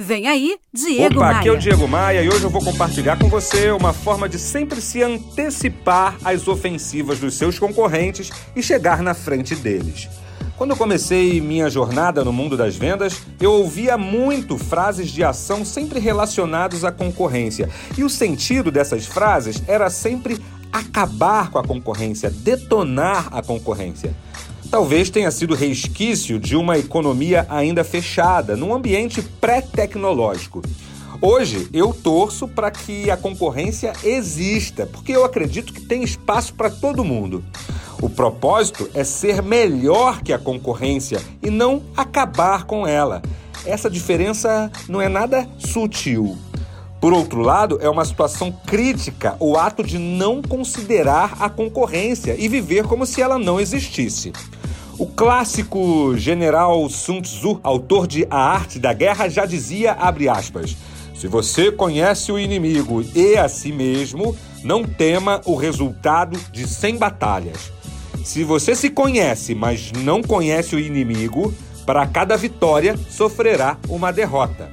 Vem aí, Diego Opa, Maia. aqui é o Diego Maia e hoje eu vou compartilhar com você uma forma de sempre se antecipar às ofensivas dos seus concorrentes e chegar na frente deles. Quando eu comecei minha jornada no mundo das vendas, eu ouvia muito frases de ação sempre relacionadas à concorrência. E o sentido dessas frases era sempre acabar com a concorrência, detonar a concorrência. Talvez tenha sido resquício de uma economia ainda fechada, num ambiente pré-tecnológico. Hoje eu torço para que a concorrência exista, porque eu acredito que tem espaço para todo mundo. O propósito é ser melhor que a concorrência e não acabar com ela. Essa diferença não é nada sutil. Por outro lado, é uma situação crítica o ato de não considerar a concorrência e viver como se ela não existisse. O clássico general Sun Tzu, autor de A Arte da Guerra, já dizia, abre aspas, se você conhece o inimigo e a si mesmo, não tema o resultado de 100 batalhas. Se você se conhece, mas não conhece o inimigo, para cada vitória sofrerá uma derrota.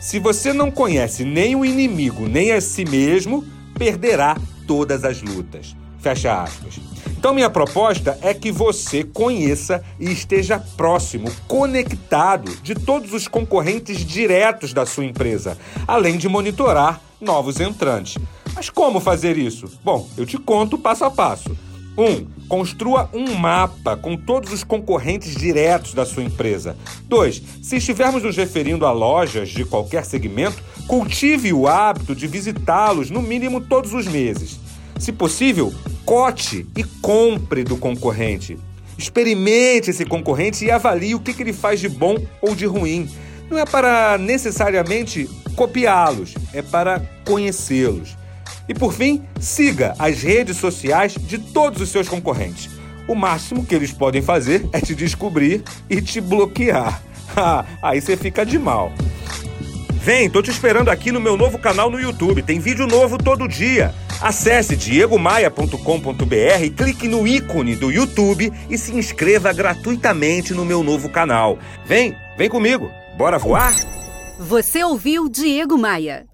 Se você não conhece nem o inimigo, nem a si mesmo, perderá todas as lutas. Fecha aspas. Então, minha proposta é que você conheça e esteja próximo, conectado de todos os concorrentes diretos da sua empresa, além de monitorar novos entrantes. Mas como fazer isso? Bom, eu te conto passo a passo. 1. Um, construa um mapa com todos os concorrentes diretos da sua empresa. 2. Se estivermos nos referindo a lojas de qualquer segmento, cultive o hábito de visitá-los no mínimo todos os meses. Se possível, cote e compre do concorrente. Experimente esse concorrente e avalie o que, que ele faz de bom ou de ruim. Não é para necessariamente copiá-los, é para conhecê-los. E por fim, siga as redes sociais de todos os seus concorrentes. O máximo que eles podem fazer é te descobrir e te bloquear. Aí você fica de mal. Vem, tô te esperando aqui no meu novo canal no YouTube. Tem vídeo novo todo dia. Acesse diegomaia.com.br, clique no ícone do YouTube e se inscreva gratuitamente no meu novo canal. Vem, vem comigo. Bora voar? Você ouviu Diego Maia.